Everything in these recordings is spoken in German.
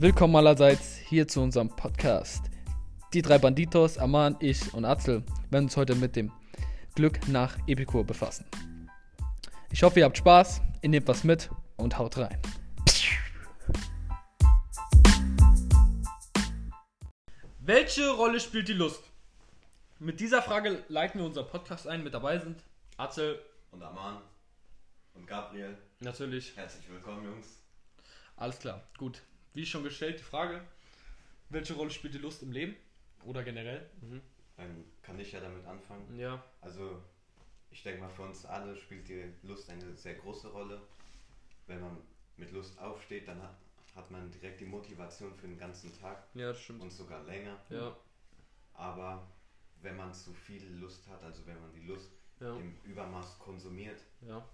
Willkommen allerseits hier zu unserem Podcast. Die drei Banditos, Aman, ich und Atzel werden uns heute mit dem Glück nach Epikur befassen. Ich hoffe, ihr habt Spaß, ihr nehmt was mit und haut rein. Welche Rolle spielt die Lust? Mit dieser Frage leiten wir unseren Podcast ein. Mit dabei sind Atzel, und Aman und Gabriel. natürlich. Herzlich willkommen, Jungs. Alles klar, gut. Wie schon gestellt, die Frage, welche Rolle spielt die Lust im Leben? Oder generell? Dann kann ich ja damit anfangen. Ja, Also, ich denke mal, für uns alle spielt die Lust eine sehr große Rolle. Wenn man mit Lust aufsteht, dann hat, hat man direkt die Motivation für den ganzen Tag ja, das stimmt. und sogar länger. Ja, Aber wenn man zu viel Lust hat, also wenn man die Lust ja, im Übermaß konsumiert, ja.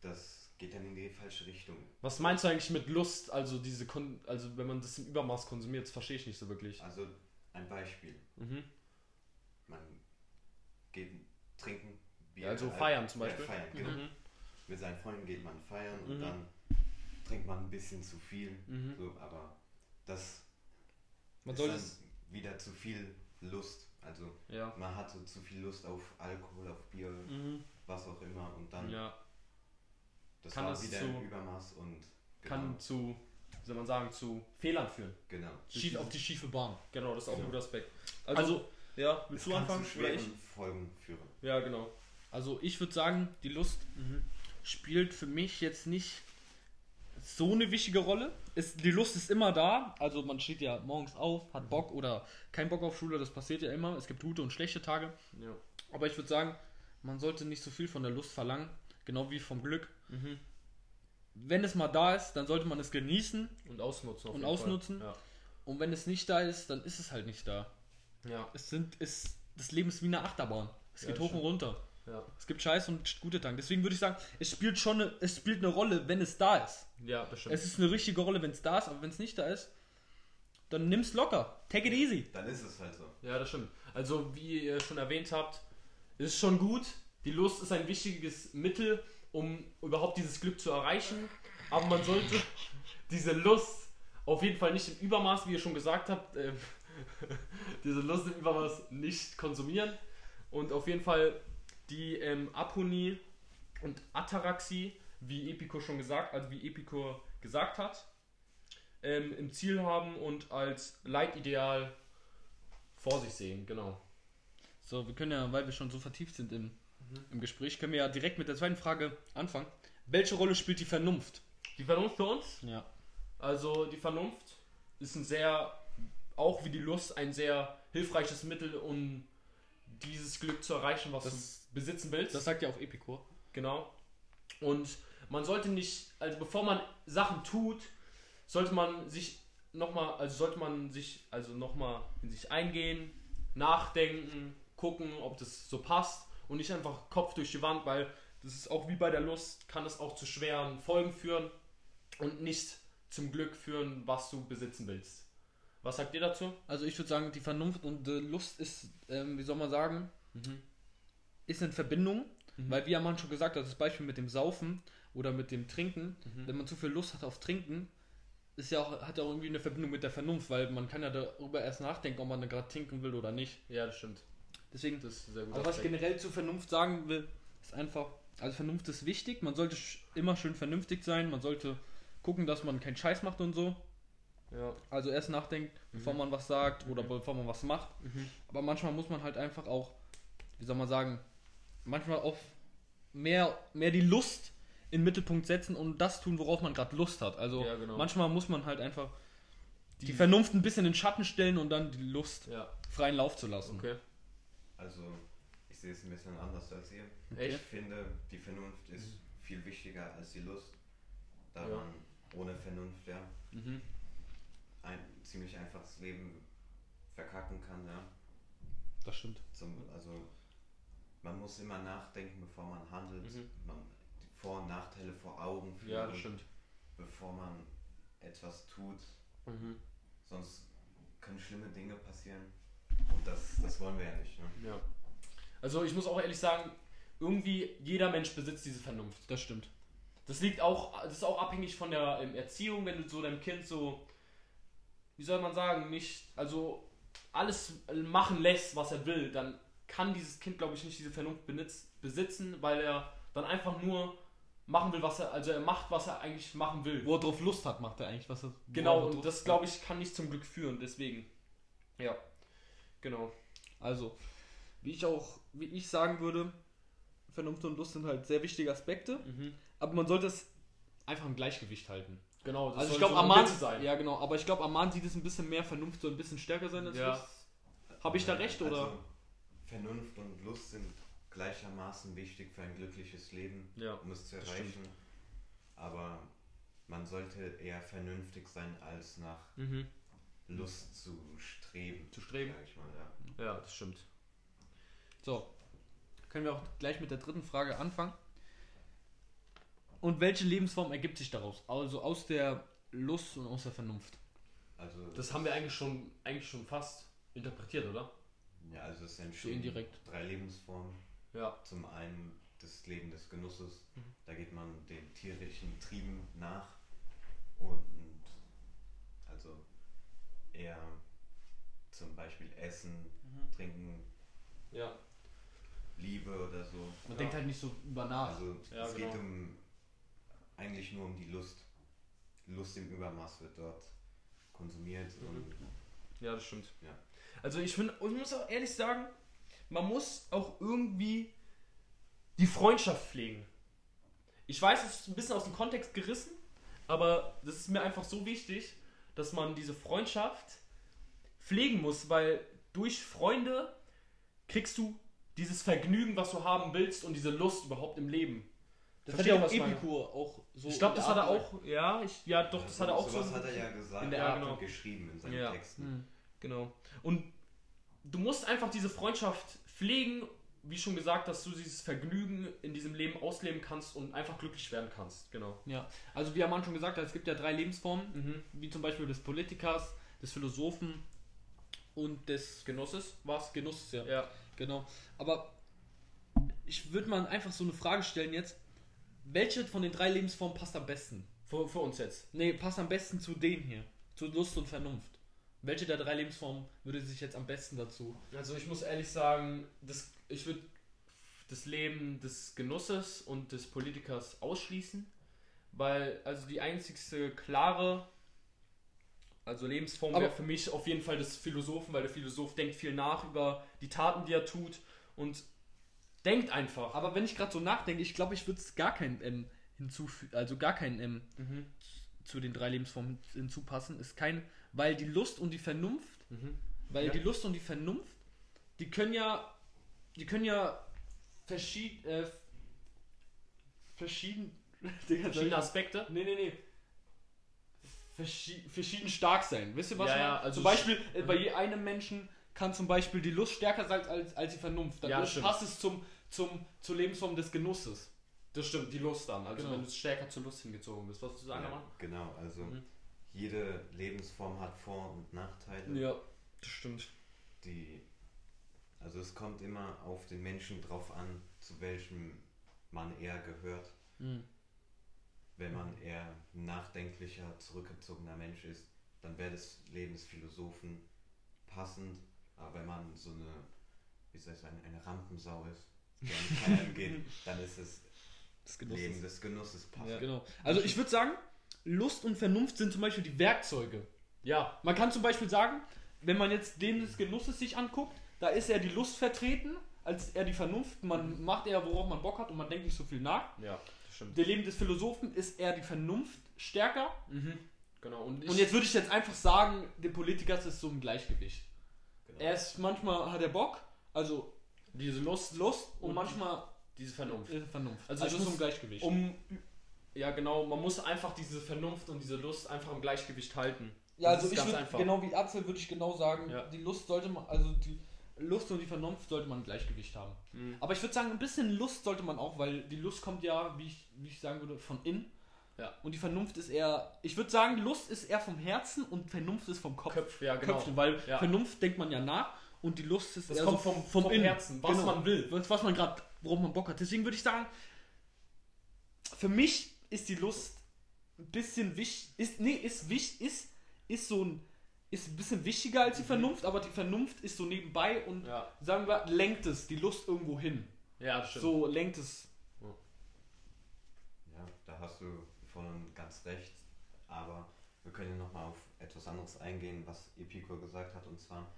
das geht dann in die falsche Richtung. Was meinst du eigentlich mit Lust? Also diese Kon also wenn man das im Übermaß konsumiert, das verstehe ich nicht so wirklich. Also, ein Beispiel. Mhm. Man geht trinken, Bier. Ja, also Al- feiern zum ja, Beispiel. feiern, genau. Mhm. mit seinen Freunden geht man feiern und Mhm. dann trinkt man ein bisschen zu viel. Mhm. So, aber das Man ist soll dann es. wieder zu viel Lust. Also Ja. man hatte zu viel Lust auf Alkohol, auf Bier, Mhm. was auch immer und dann Ja. Das Kann war das wieder zu- Übermaß und genau, Kann zu, wie soll man sagen, zu Fehlern führen. genau. Schief auf die schiefe Bahn. Genau, das ist auch ein Ja. guter Aspekt. Also, ja, willst du kann anfangen? zu ich? Folgen führen. Ja, genau. Also ich würde sagen, die Lust Mhm. spielt für mich jetzt nicht so eine wichtige Rolle. Ist, die Lust ist immer da. Also man steht ja morgens auf, hat Bock oder kein Bock auf Schule, das passiert ja immer. Es gibt gute und schlechte Tage. Ja. Aber ich würde sagen, man sollte nicht so viel von der Lust verlangen, genau wie vom Glück. Mhm. Wenn es mal da ist, dann sollte man es genießen. Und ausnutzen. Und ausnutzen? Fall. Und wenn es nicht da ist, dann ist es halt nicht da. Ja. Ja. Es sind, es, das Leben ist wie eine Achterbahn. Es Ja, geht hoch stimmt. und runter. Ja. Es gibt Scheiß und gute Tage. Deswegen würde ich sagen, es spielt schon eine, es spielt eine Rolle, wenn es da ist. ja, das stimmt. Es ist eine richtige Rolle, wenn es da ist, aber wenn es nicht da ist, dann nimm's locker. Take it easy. Dann ist es halt so. Ja, das stimmt. Also, wie ihr schon erwähnt habt, ist es schon gut. Die Lust ist ein wichtiges Mittel, um überhaupt dieses Glück zu erreichen. Aber man sollte diese Lust auf jeden Fall nicht im Übermaß, wie ihr schon gesagt habt, ähm, diese Lust im Übermaß nicht konsumieren. Und auf jeden Fall die ähm, Aponie und Ataraxie, wie Epikur schon gesagt, also wie Epikur gesagt hat, ähm, im Ziel haben und als Leitideal vor sich sehen, genau. So, wir können ja, weil wir schon so vertieft sind im. Im Gespräch, können wir ja direkt mit der zweiten Frage anfangen. Welche Rolle spielt die Vernunft? Die Vernunft für uns, Ja. also die Vernunft ist ein sehr, auch wie die Lust, ein sehr hilfreiches Mittel, um dieses Glück zu erreichen, was Das- du besitzen willst. Das sagt ja auch Epikur. Genau. Und man sollte nicht, also bevor man Sachen tut, sollte man sich nochmal, also sollte man sich, also nochmal in sich eingehen, nachdenken, gucken, ob das so passt und nicht einfach Kopf durch die Wand, weil das ist auch wie bei der Lust, kann es auch zu schweren Folgen führen und nicht zum Glück führen, was du besitzen willst. Was sagt ihr dazu? Also ich würde sagen, die Vernunft und die Lust ist, ähm, wie soll man sagen, ist in Verbindung, Mhm. weil wie Aman schon gesagt hat, das Beispiel mit dem Saufen oder mit dem Trinken, Mhm. wenn man zu viel Lust hat auf Trinken, ist ja auch, hat ja auch irgendwie eine Verbindung mit der Vernunft, weil man kann ja darüber erst nachdenken, ob man da gerade trinken will oder nicht. Ja, das stimmt. Deswegen, Das ist ein sehr gut. aber was ich generell zur Vernunft sagen will, ist einfach, also Vernunft ist wichtig, man sollte sch- immer schön vernünftig sein, man sollte gucken, dass man keinen Scheiß macht und so. Ja. Also erst nachdenkt, bevor man was sagt oder bevor man was macht. Mhm. Aber manchmal muss man halt einfach auch, wie soll man sagen, manchmal auf mehr, mehr die Lust in den Mittelpunkt setzen und das tun, worauf man gerade Lust hat. Also Ja, genau. manchmal muss man halt einfach die, Die- Vernunft ein bisschen in den Schatten stellen und dann die Lust Ja, freien Lauf zu lassen. okay. Also ich sehe es ein bisschen anders als ihr. Echt? Ich finde, die Vernunft ist viel wichtiger als die Lust, da Ja. man ohne Vernunft ja Mhm. ein ziemlich einfaches Leben verkacken kann. Ja. Das stimmt. Zum, also man muss immer nachdenken, bevor man handelt, Mhm. man die Vor- und Nachteile vor Augen führen, Ja, das stimmt. bevor man etwas tut. Mhm. Sonst können schlimme Dinge passieren und das, das wollen wir ja nicht. Ne? Ja. Also ich muss auch ehrlich sagen, irgendwie jeder Mensch besitzt diese Vernunft. Das stimmt. Das liegt auch, das ist auch abhängig von der ähm, Erziehung, wenn du so deinem Kind so wie soll man sagen, nicht, also alles machen lässt, was er will, dann kann dieses Kind, glaube ich, nicht diese Vernunft benitz, besitzen, weil er dann einfach nur machen will, was er, also er macht, was er eigentlich machen will. Wo er drauf Lust hat, macht er eigentlich, was er. Genau, und das, glaube ich, kann nicht zum Glück führen, deswegen. Ja, genau. Also, wie ich auch, wie ich sagen würde, Vernunft und Lust sind halt sehr wichtige Aspekte, Mhm. aber man sollte es einfach im Gleichgewicht halten. Genau, das also ich glaube, so Aman, sein. ja genau, aber ich glaube, Aman sieht es ein bisschen mehr Vernunft so ein bisschen stärker sein als Ja. Lust. Habe ich da recht oder? Also, Vernunft und Lust sind gleichermaßen wichtig für ein glückliches Leben, Ja, um es zu erreichen. Aber man sollte eher vernünftig sein, als nach Mhm. Lust zu streben. Zu streben. Sag ich mal, ja. Ja, das stimmt. So, können wir auch gleich mit der dritten Frage anfangen. Und welche Lebensform ergibt sich daraus? Also aus der Lust und aus der Vernunft. Also, Das haben wir eigentlich schon, eigentlich schon fast interpretiert, oder? ja, also es So entstehen indirekt. drei Lebensformen. Ja. Zum einen das Leben des Genusses, Mhm. da geht man den tierischen Trieben nach und also eher zum Beispiel Essen, Mhm. Trinken, Ja. Liebe oder so. Man Ja. denkt halt nicht so über nach. Also Ja, es genau. geht um eigentlich nur um die Lust. Lust im Übermaß wird dort konsumiert Mhm. und Ja, das stimmt. Ja. Also ich finde, und ich muss auch ehrlich sagen, man muss auch irgendwie die Freundschaft pflegen. Ich weiß, es ist ein bisschen aus dem Kontext gerissen, aber das ist mir einfach so wichtig, dass man diese Freundschaft pflegen muss, weil durch Freunde kriegst du dieses Vergnügen, was du haben willst und diese Lust überhaupt im Leben. das Versteht hat ja auch? Epikur auch so. ich glaube, das hat er auch, ja, ich, ja doch, das hat er auch sowas so hat er ja gesagt in der er Art, hat genau. geschrieben in seinen Ja. Texten. Hm. Genau. Und du musst einfach diese Freundschaft pflegen, wie schon gesagt, dass du dieses Vergnügen in diesem Leben ausleben kannst und einfach glücklich werden kannst. Genau. Ja, also wie Aman schon gesagt hat, es gibt ja drei Lebensformen, Mhm. wie zum Beispiel des Politikers, des Philosophen und des Genusses? was Genusses, ja. Ja. Genau. Aber ich würde mal einfach so eine Frage stellen jetzt. Welche von den drei Lebensformen passt am besten? Für, für uns jetzt. Nee, passt am besten zu denen hier. Zu Lust und Vernunft. Welche der drei Lebensformen würde sich jetzt am besten dazu? Also ich muss ehrlich sagen, das, ich würde das Leben des Genusses und des Politikers ausschließen, weil also die einzigste klare also Lebensform wäre für mich auf jeden Fall des Philosophen, weil der Philosoph denkt viel nach über die Taten, die er tut und denkt einfach. Aber wenn ich gerade so nachdenke, ich glaube, ich würde es gar kein M hinzufügen, also gar kein M Mhm. zu den drei Lebensformen hinzupassen. Ist kein, weil die Lust und die Vernunft Mhm. Weil Ja. die Lust und die Vernunft, die können ja, die können ja verschieden, äh, verschieden, Digga, Verschiedene Aspekte. nee, nee, nee, Verschi verschieden stark sein. Wisst ihr was? Ja, ja, also zum Beispiel, äh, bei je einem Menschen kann zum Beispiel die Lust stärker sein als, als die Vernunft. Dann Ja, passt es zum, zum, zur Lebensform des Genusses. Das stimmt, die Lust dann. Also Genau. wenn du stärker zur Lust hingezogen bist. Was du sagen, Ja, genau, also Mhm. jede Lebensform hat Vor- und Nachteile. Ja, das stimmt. Die, also es kommt immer auf den Menschen drauf an, zu welchem man eher gehört. Mhm. Wenn man eher nachdenklicher, zurückgezogener Mensch ist, dann wäre das Leben des Philosophen passend. Aber wenn man so eine, wie soll ich sagen, eine Rampensau ist, der an Feiern geht, dann ist es Des Leben des Genusses passend. Ja. Genau. Also ich würde sagen, Lust und Vernunft sind zum Beispiel die Werkzeuge. Ja, Man kann zum Beispiel sagen, wenn man jetzt den des Genusses sich anguckt, da ist eher die Lust vertreten, als eher die Vernunft. Man macht eher, worauf man Bock hat und man denkt nicht so viel nach. ja, das stimmt. Der Leben des Philosophen ist eher die Vernunft stärker. Mhm. Genau. Und, Und jetzt würde ich jetzt einfach sagen, der Politiker ist so im Gleichgewicht. Genau. Er ist, manchmal hat er Bock, also diese Lust, Lust und, Und manchmal diese Vernunft. äh, Vernunft. Also Also, ich so im Gleichgewicht. Um, ja genau, man muss einfach diese Vernunft und diese Lust einfach im Gleichgewicht halten. Ja, also ist ich würde, einfach. genau wie Atzel würde ich genau sagen, Ja. die Lust sollte man, also die Lust und die Vernunft sollte man im Gleichgewicht haben. Mhm. Aber ich würde sagen, ein bisschen Lust sollte man auch, weil die Lust kommt ja, wie ich, wie ich sagen würde, von innen. Ja. Und die Vernunft ist eher, ich würde sagen, Lust ist eher vom Herzen und Vernunft ist vom Kopf. Köpf, ja genau. Köpfen, weil Ja. Vernunft denkt man ja nach und die Lust ist Das eher kommt so vom, vom, Innen. Herzen, was Genau. man will. was, was man gerade, worauf man Bock hat. Deswegen würde ich sagen, für mich ist die Lust ein bisschen wichtig, ist, nee, ist wichtig, ist, ist so ein, ist ein bisschen wichtiger als die Vernunft, aber die Vernunft ist so nebenbei und Ja, sagen wir, lenkt es die Lust irgendwo hin. ja das stimmt. So lenkt es. Ja, da hast du voll und ganz recht. Aber wir können ja nochmal auf etwas anderes eingehen, was Epikur gesagt hat. Und zwar,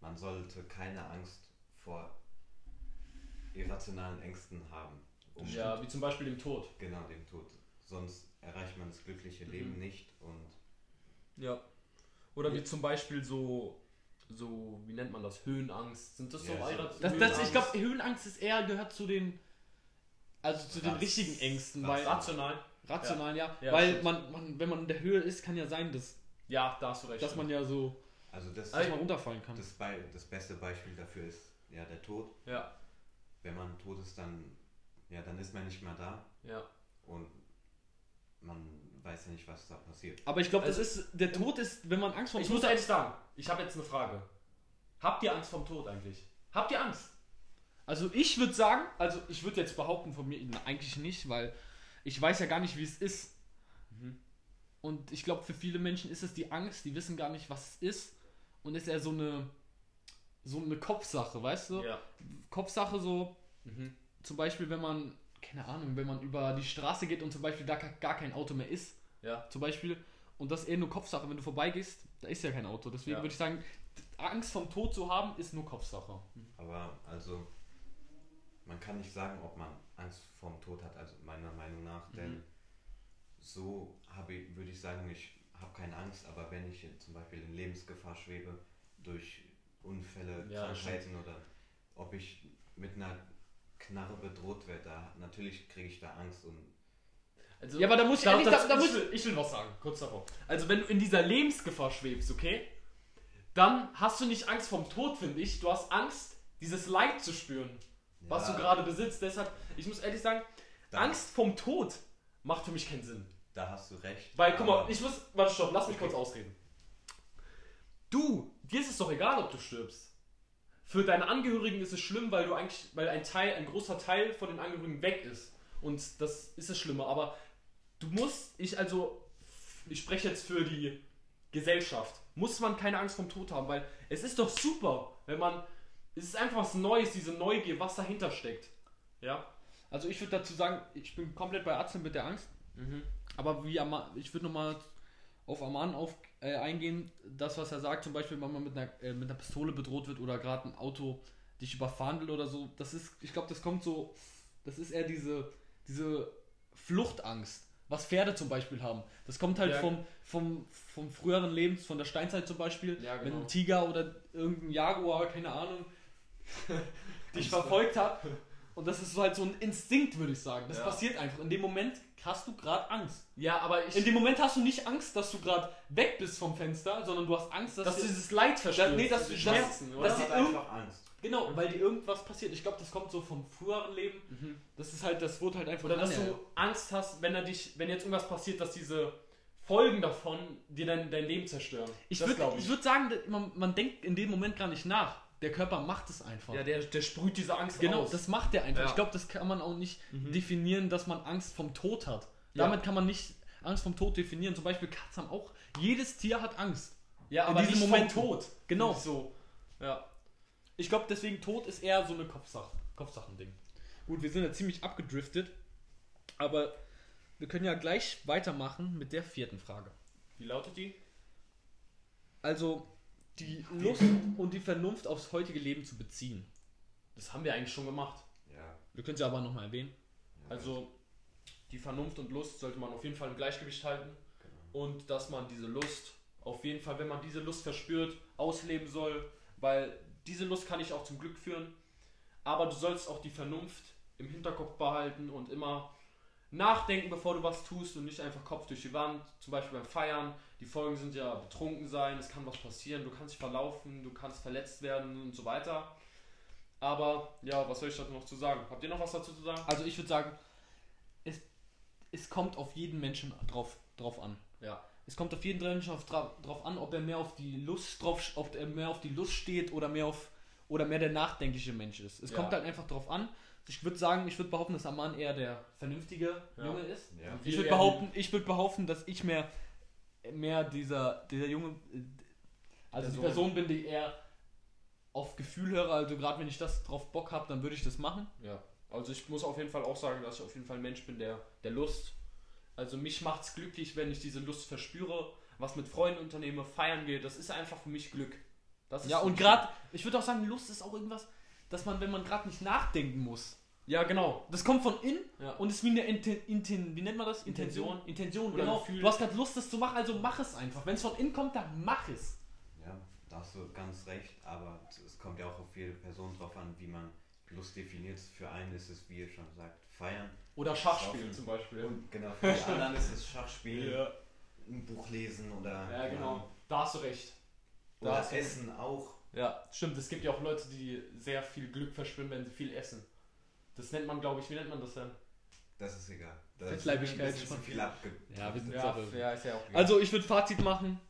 man sollte keine Angst vor irrationalen Ängsten haben. Um Ja, wie zum Beispiel dem Tod. genau dem Tod. Sonst erreicht man das glückliche Leben Mhm. nicht. Und Ja. Oder wie zum Beispiel so, so, wie nennt man das? Höhenangst. Sind das so Ja, so- Eira- Das, das, ich glaube, Höhenangst ist eher gehört zu den, also zu den richtigen Ängsten, weil rational. rational ja, Ja, weil stimmt. man, man, wenn man in der Höhe ist, kann ja sein, dass, Ja, da hast du recht. dass man ja so, also das, dass man runterfallen kann. das, Be das beste Beispiel dafür ist ja der Tod. ja, Wenn man tot ist, dann, ja, dann ist man nicht mehr da. ja. Und man weiß ja nicht, was da passiert. Aber ich glaube, das Also- ist, der Tod ist, wenn man Angst vor dem Ich Tod muss hat, ehrlich sagen, ich habe jetzt eine Frage. Habt ihr Angst vom Tod eigentlich? Habt ihr Angst? Also ich würde sagen, also ich würde jetzt behaupten von mir, eigentlich nicht, weil ich weiß ja gar nicht, wie es ist. Mhm. Und ich glaube, für viele Menschen ist es die Angst, die wissen gar nicht, was es ist. Und ist eher so eine, so eine Kopfsache, weißt du? Ja. Kopfsache so, Mhm. zum Beispiel, wenn man, keine Ahnung, wenn man über die Straße geht und zum Beispiel da gar- kein Auto mehr ist, Ja. zum Beispiel, und das ist eher nur Kopfsache, wenn du vorbeigehst, da ist ja kein Auto. Deswegen Ja. würde ich sagen, Angst vom Tod zu haben, ist nur Kopfsache. Aber also, man kann nicht sagen, ob man Angst vorm Tod hat, also meiner Meinung nach, Mhm. denn so habe ich, würde ich sagen, ich habe keine Angst, aber wenn ich zum Beispiel in Lebensgefahr schwebe, durch Unfälle, Ja, Krankheiten oder ob ich mit einer Knarre bedroht werde, da, natürlich kriege ich da Angst und Also, Ja, aber da muss ich da, ehrlich- das, da- da muss- ich, will, ich will was sagen, kurz davor. Also wenn du in dieser Lebensgefahr schwebst, okay, dann hast du nicht Angst vom Tod, finde ich. Du hast Angst, dieses Leid zu spüren, was Ja. du gerade besitzt. Deshalb, ich muss ehrlich sagen, Da- Angst vom Tod macht für mich keinen Sinn. da hast du recht. Weil, guck mal, ich muss, warte, stopp, lass mich Okay. kurz ausreden. Du, dir ist es doch egal, ob du stirbst. Für deine Angehörigen ist es schlimm, weil du eigentlich, weil ein Teil, ein großer Teil von den Angehörigen weg ist. Und das ist das Schlimme. Aber du musst, ich also, ich spreche jetzt für die Gesellschaft, muss man keine Angst vom Tod haben, weil es ist doch super, wenn man, es ist einfach was Neues, diese Neugier, was dahinter steckt. Ja? Also ich würde dazu sagen, ich bin komplett bei Arzt mit der Angst. Mhm. Aber wie Ama ich würde nochmal auf Aman auf, äh, eingehen, das was er sagt, zum Beispiel, wenn man mit einer, äh, mit einer Pistole bedroht wird oder gerade ein Auto dich überfahren will oder so, das ist, ich glaube, das kommt so, das ist eher diese, diese Fluchtangst, was Pferde zum Beispiel haben. Das kommt halt Ja. vom, vom, vom früheren Leben, von der Steinzeit zum Beispiel, Ja, wenn genau. ein Tiger oder irgendein Jaguar, keine Ahnung, dich verfolgt hat. Und das ist so halt so ein Instinkt, würde ich sagen. Das Ja. passiert einfach. In dem Moment hast du gerade Angst. Ja, aber ich, In dem Moment hast du nicht Angst, dass du gerade weg bist vom Fenster, sondern du hast Angst, dass, dass du dir, dieses Leid verspürst. nee, dass du- das- Schmerzen, man oder? dass sie irgend- einfach Angst. genau, weil dir irgendwas passiert. Ich glaube, das kommt so vom früheren Leben. Mhm. Das ist halt, das wurde halt einfach Oder dass du Angst hast, wenn er dich, wenn jetzt irgendwas passiert, dass diese Folgen davon dir dein, dein Leben zerstören. Ich Das würde glaub ich. würd sagen, dass man, man denkt in dem Moment gar nicht nach. Der Körper macht es einfach. Ja, der, der sprüht diese Angst genau, aus. das macht der einfach. Ja. Ich glaube, das kann man auch nicht Mhm. definieren, dass man Angst vom Tod hat. Ja. Damit kann man nicht Angst vom Tod definieren. Zum Beispiel Katzen haben auch. Jedes Tier hat Angst. ja, in aber diesem nicht Moment- Tod. Genau. So. Ja. Ich glaube, deswegen Tod ist eher so eine Kopfsache, Kopfsachending. Gut, wir sind ja ziemlich abgedriftet, aber wir können ja gleich weitermachen mit der vierten Frage. Wie lautet die? Also die Lust und die Vernunft aufs heutige Leben zu beziehen. Das haben wir eigentlich schon gemacht. Ja. Wir können sie aber nochmal erwähnen. ja, Also die Vernunft und Lust sollte man auf jeden Fall im Gleichgewicht halten. genau. Und dass man diese Lust auf jeden Fall, wenn man diese Lust verspürt, ausleben soll, weil diese Lust kann dich auch zum Glück führen. Aber du sollst auch die Vernunft im Hinterkopf behalten und immer nachdenken, bevor du was tust und nicht einfach Kopf durch die Wand. Zum Beispiel beim Feiern. Die Folgen sind ja betrunken sein, es kann was passieren, du kannst dich verlaufen, du kannst verletzt werden und so weiter. Aber ja, was soll ich dazu noch zu sagen? Habt ihr noch was dazu zu sagen? Also ich würde sagen, es, es kommt auf jeden Menschen drauf, drauf an. Ja. Es kommt auf jeden Menschen auf, dra drauf an, ob er mehr auf die Lust drauf, ob er mehr auf die Lust steht oder mehr auf oder mehr der nachdenkliche Mensch ist. Es Ja. kommt halt einfach drauf an. Ich würde sagen, ich würde behaupten, dass Aman eher der vernünftige Ja. Junge ist. Ja. Ich würde behaupten, ich würde behaupten, dass ich mehr mehr dieser dieser Junge äh, Also die Person. Person bin, die eher auf Gefühl höre. Also gerade wenn ich das drauf Bock habe, dann würde ich das machen. Ja. Also ich muss auf jeden Fall auch sagen, dass ich auf jeden Fall ein Mensch bin, der, der Lust. Also mich macht's glücklich, wenn ich diese Lust verspüre, was mit Freunden unternehme, feiern gehe. Das ist einfach für mich Glück. Das ist Ja, und gerade, ich würde auch sagen, Lust ist auch irgendwas, dass man, wenn man gerade nicht nachdenken muss. Ja, genau. Das kommt von innen Ja. und ist wie eine Inten, Inten, wie nennt man das? Intention. Intention, Oder genau. Gefühl. Du hast gerade Lust, das zu machen, also mach es einfach. Wenn es von innen kommt, dann mach es. Ja, da hast du ganz recht, aber es kommt ja auch auf jede Person drauf an, wie man Lust definiert. Für einen ist es, wie ihr schon sagt, feiern. Oder Schachspielen zum Beispiel. Und genau, für die anderen ist es Schachspielen, Ja. ein Buch lesen oder, ja, genau. Da hast du recht. Da oder hast du- Essen auch. Ja, stimmt. Es gibt ja auch Leute, die sehr viel Glück verspüren, wenn sie viel essen. Das nennt man, glaube ich, wie nennt man das denn? Das ist egal. Das Fettleibigkeit ist viel abge... Ja, wir sind Ja, ja, ist ja auch. Also ich würde Fazit machen.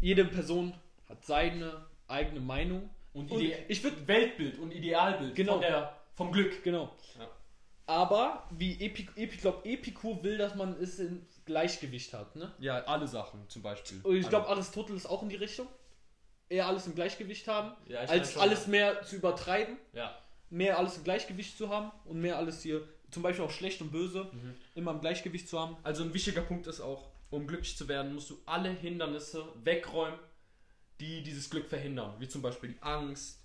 Jede Person hat seine eigene Meinung. Und, Und ich würde Weltbild und Idealbild Genau. von der, vom Glück. Genau. Ja. Aber wie Epi, Epi, ich glaube, Epikur will, dass man es in Gleichgewicht hat. Ne? Ja, alle Sachen zum Beispiel. Und ich glaube, Aristoteles auch in die Richtung. Eher alles im Gleichgewicht haben, ja, als alles mehr zu übertreiben, Ja. mehr alles im Gleichgewicht zu haben und mehr alles hier, zum Beispiel auch schlecht und böse, Mhm. immer im Gleichgewicht zu haben. Also ein wichtiger Punkt ist auch, um glücklich zu werden, musst du alle Hindernisse wegräumen, die dieses Glück verhindern. Wie zum Beispiel die Angst,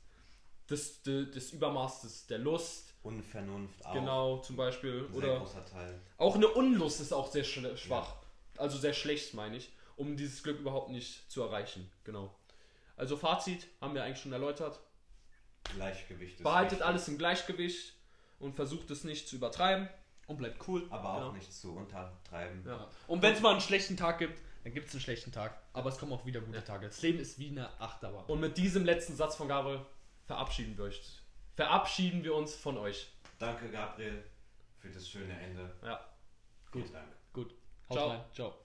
das, das, das Übermaß des, der Lust, Unvernunft auch. genau, zum Beispiel. Ein sehr Oder großer Teil. auch eine Unlust ist auch sehr schwach. Also sehr schlecht, meine ich, um dieses Glück überhaupt nicht zu erreichen. Genau. Also Fazit haben wir eigentlich schon erläutert. Gleichgewicht ist Behaltet wichtig, alles im Gleichgewicht und versucht es nicht zu übertreiben. Und bleibt cool. Aber auch Genau. nicht zu untertreiben. Ja. Und wenn es mal einen schlechten Tag gibt, dann gibt es einen schlechten Tag. Aber es kommen auch wieder gute Tage. Das Leben ist wie eine Achterbahn. Und mit diesem letzten Satz von Gabriel verabschieden wir euch. Verabschieden wir uns von euch. Danke, Gabriel, für das schöne Ende. Ja. Vielen Dank. Gut. Haut Ciao. rein. Ciao.